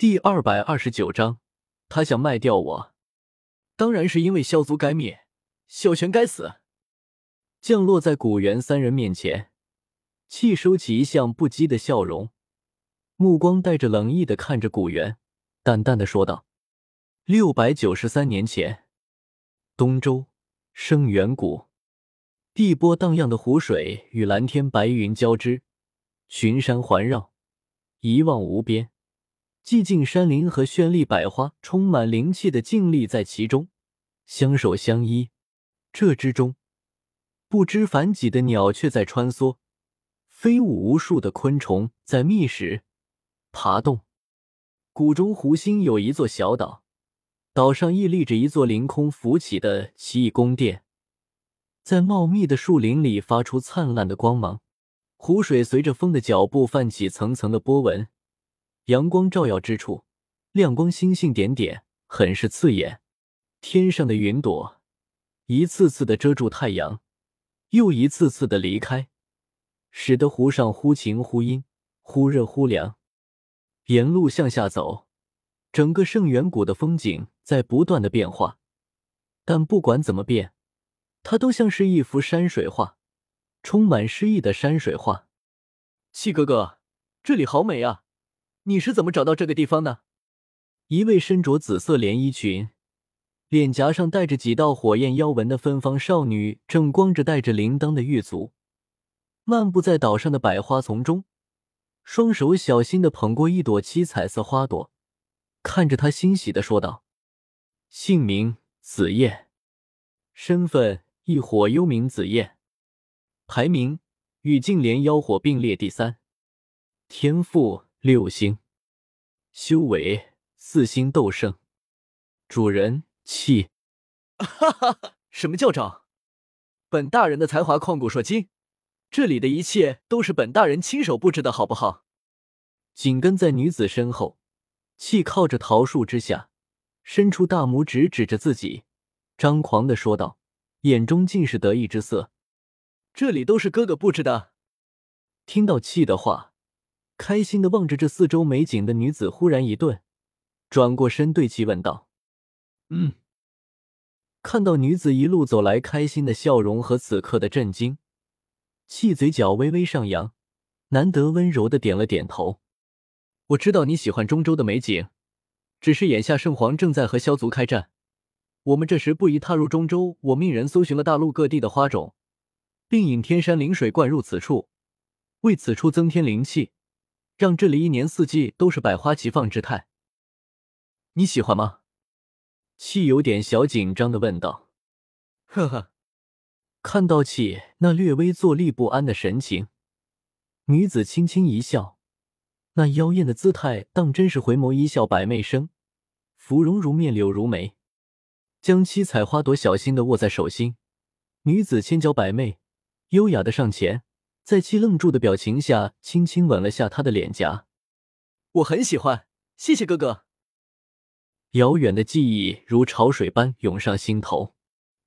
第二百二十九章，他想卖掉我，当然是因为萧族该灭，萧玄该死。降落在古元三人面前，气收起一向不羁的笑容，目光带着冷意的看着古元，淡淡的说道：“六百九十三年前，东周生元谷，碧波荡漾的湖水与蓝天白云交织，群山环绕，一望无边。”寂静山林和绚丽百花，充满灵气的静立在其中，相守相依。这之中，不知凡几的鸟雀在穿梭，飞舞无数的昆虫在觅食、爬动。谷中湖心有一座小岛，岛上屹立着一座凌空浮起的奇异宫殿，在茂密的树林里发出灿烂的光芒。湖水随着风的脚步泛起层层的波纹。阳光照耀之处，亮光星星点点，很是刺眼。天上的云朵一次次的遮住太阳，又一次次的离开，使得湖上忽晴忽阴，忽热忽凉。沿路向下走，整个圣元谷的风景在不断的变化，但不管怎么变，它都像是一幅山水画，充满诗意的山水画。七哥哥，这里好美啊！你是怎么找到这个地方的？一位身着紫色连衣裙、脸颊上带着几道火焰妖纹的芬芳少女，正光着带着铃铛的玉足，漫步在岛上的百花丛中，双手小心的捧过一朵七彩色花朵，看着她欣喜的说道：“姓名紫燕，身份异火幽冥紫燕，排名与净莲妖火并列第三，天赋。”六星，修为四星斗圣，主人气。哈哈哈！什么叫长？本大人的才华旷古烁今，这里的一切都是本大人亲手布置的，好不好？紧跟在女子身后，气靠着桃树之下，伸出大拇指指着自己，张狂的说道，眼中尽是得意之色。这里都是哥哥布置的。听到气的话。开心的望着这四周美景的女子忽然一顿，转过身对其问道：“嗯。”看到女子一路走来开心的笑容和此刻的震惊，气嘴角微微上扬，难得温柔的点了点头：“我知道你喜欢中州的美景，只是眼下圣皇正在和萧族开战，我们这时不宜踏入中州。我命人搜寻了大陆各地的花种，并引天山灵水灌入此处，为此处增添灵气。”让这里一年四季都是百花齐放之态，你喜欢吗？气有点小紧张的问道。呵呵，看到气那略微坐立不安的神情，女子轻轻一笑，那妖艳的姿态当真是回眸一笑百媚生，芙蓉如面柳如眉。将七彩花朵小心的握在手心，女子千娇百媚，优雅的上前。在气愣住的表情下，轻轻吻了下他的脸颊。我很喜欢，谢谢哥哥。遥远的记忆如潮水般涌上心头，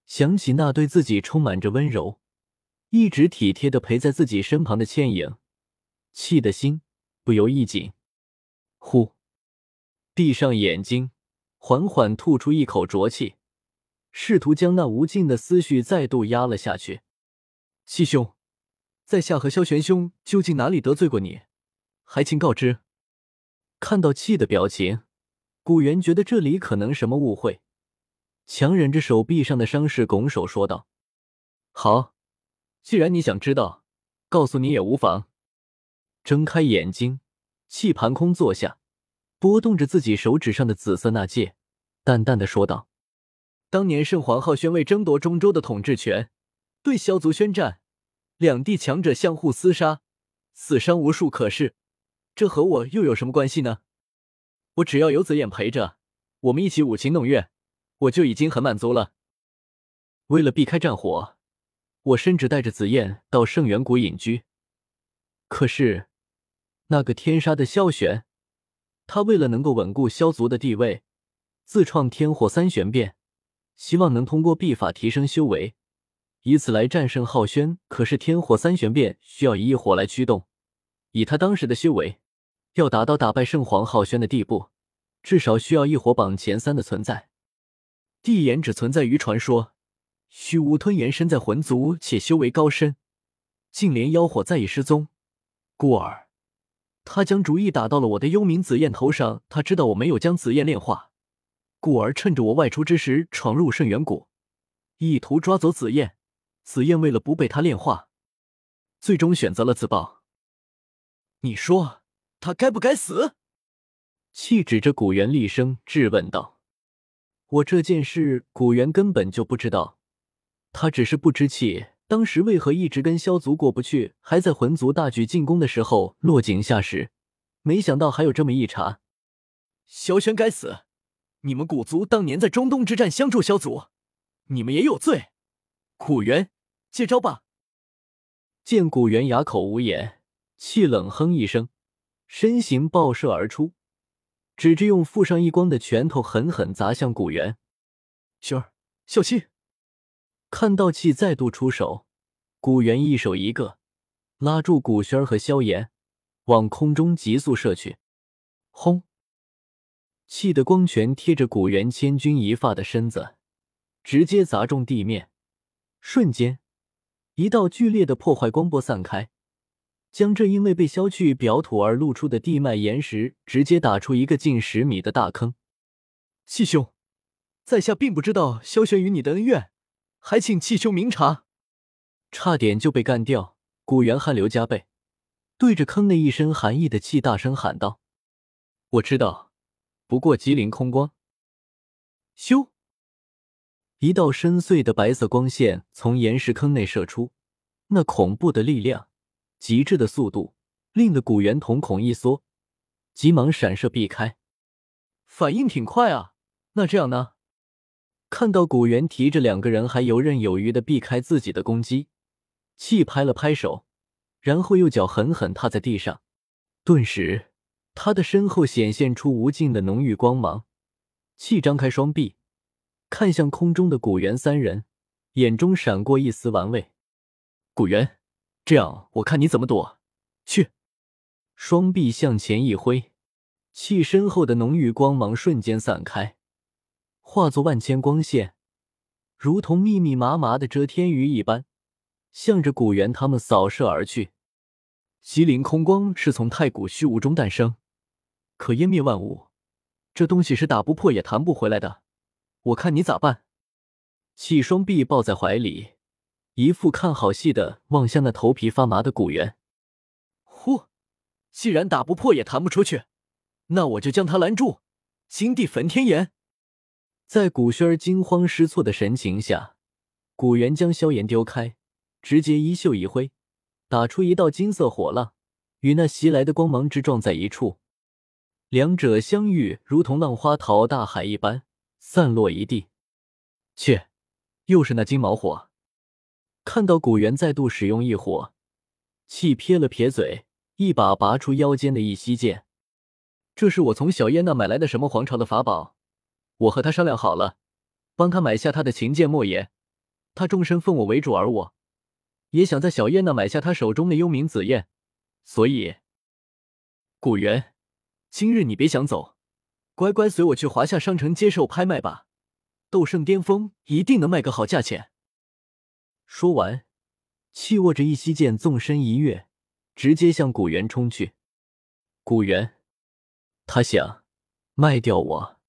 想起那对自己充满着温柔、一直体贴的陪在自己身旁的倩影，气的心不由一紧。呼，闭上眼睛，缓缓吐出一口浊气，试图将那无尽的思绪再度压了下去。气兄。在下和萧玄兄究竟哪里得罪过你？还请告知。看到气的表情，古元觉得这里可能什么误会，强忍着手臂上的伤势，拱手说道：“好，既然你想知道，告诉你也无妨。”睁开眼睛，气盘空坐下，拨动着自己手指上的紫色纳戒，淡淡的说道：“当年圣皇浩轩为争夺中州的统治权，对萧族宣战。”两地强者相互厮杀，死伤无数。可是，这和我又有什么关系呢？我只要有紫燕陪着，我们一起舞琴弄月，我就已经很满足了。为了避开战火，我甚至带着紫燕到圣元谷隐居。可是，那个天杀的萧玄，他为了能够稳固萧族的地位，自创天火三玄变，希望能通过秘法提升修为。以此来战胜浩轩，可是天火三玄变需要一火来驱动。以他当时的修为，要达到打败圣皇浩轩的地步，至少需要一火榜前三的存在。地炎只存在于传说，虚无吞炎身在魂族且修为高深，竟连妖火再已失踪，故而他将主意打到了我的幽冥紫焰头上。他知道我没有将紫焰炼化，故而趁着我外出之时闯入圣元谷，意图抓走紫焰。紫燕为了不被他炼化，最终选择了自爆。你说他该不该死？气指着古元厉声质问道：“我这件事，古元根本就不知道，他只是不知气。当时为何一直跟萧族过不去？还在魂族大举进攻的时候落井下石，没想到还有这么一茬。萧玄该死！你们古族当年在中东之战相助萧族，你们也有罪。古元，接招吧！”见古元哑口无言。气冷哼一声，身形爆射而出，指着用附上一光的拳头狠狠砸向古元。轩儿，小心！看到气再度出手，古元一手一个拉住古轩儿和萧炎，往空中急速射去。轰！气的光拳贴着古元千钧一发的身子，直接砸中地面。瞬间，一道剧烈的破坏光波散开。将这因为被削去表土而露出的地脉岩石直接打出一个近十米的大坑。气兄，在下并不知道萧玄与你的恩怨，还请气兄明察。差点就被干掉，古元汗流浃背，对着坑内一身寒意的气大声喊道：“我知道，不过吉林空光。”咻！一道深邃的白色光线从岩石坑内射出，那恐怖的力量。极致的速度令得古元瞳孔一缩，急忙闪射避开，反应挺快啊！那这样呢？看到古元提着两个人还游刃有余的避开自己的攻击，气拍了拍手，然后右脚狠狠踏在地上，顿时他的身后显现出无尽的浓郁光芒。气张开双臂，看向空中的古元三人，眼中闪过一丝玩味。古元。这样，我看你怎么躲？去！双臂向前一挥，气身后的浓郁光芒瞬间散开，化作万千光线，如同密密麻麻的遮天雨一般，向着古元他们扫射而去。麒麟空光是从太古虚无中诞生，可湮灭万物。这东西是打不破也弹不回来的。我看你咋办？气双臂抱在怀里。一副看好戏的望向那头皮发麻的古元，呼！既然打不破也弹不出去，那我就将他拦住。金地焚天炎，在古轩儿惊慌失措的神情下，古元将萧炎丢开，直接衣袖一挥，打出一道金色火浪，与那袭来的光芒直撞在一处。两者相遇，如同浪花淘大海一般，散落一地。切，又是那金毛火！看到古元再度使用异火，气撇了撇嘴，一把拔出腰间的一息剑。这是我从小燕那买来的什么皇朝的法宝？我和他商量好了，帮他买下他的秦剑莫邪。他终身奉我为主，而我也想在小燕那买下他手中的幽冥紫焰。所以，古元，今日你别想走，乖乖随我去华夏商城接受拍卖吧。斗圣巅峰一定能卖个好价钱。说完，气握着一息剑，纵身一跃，直接向古元冲去。古元，他想卖掉我。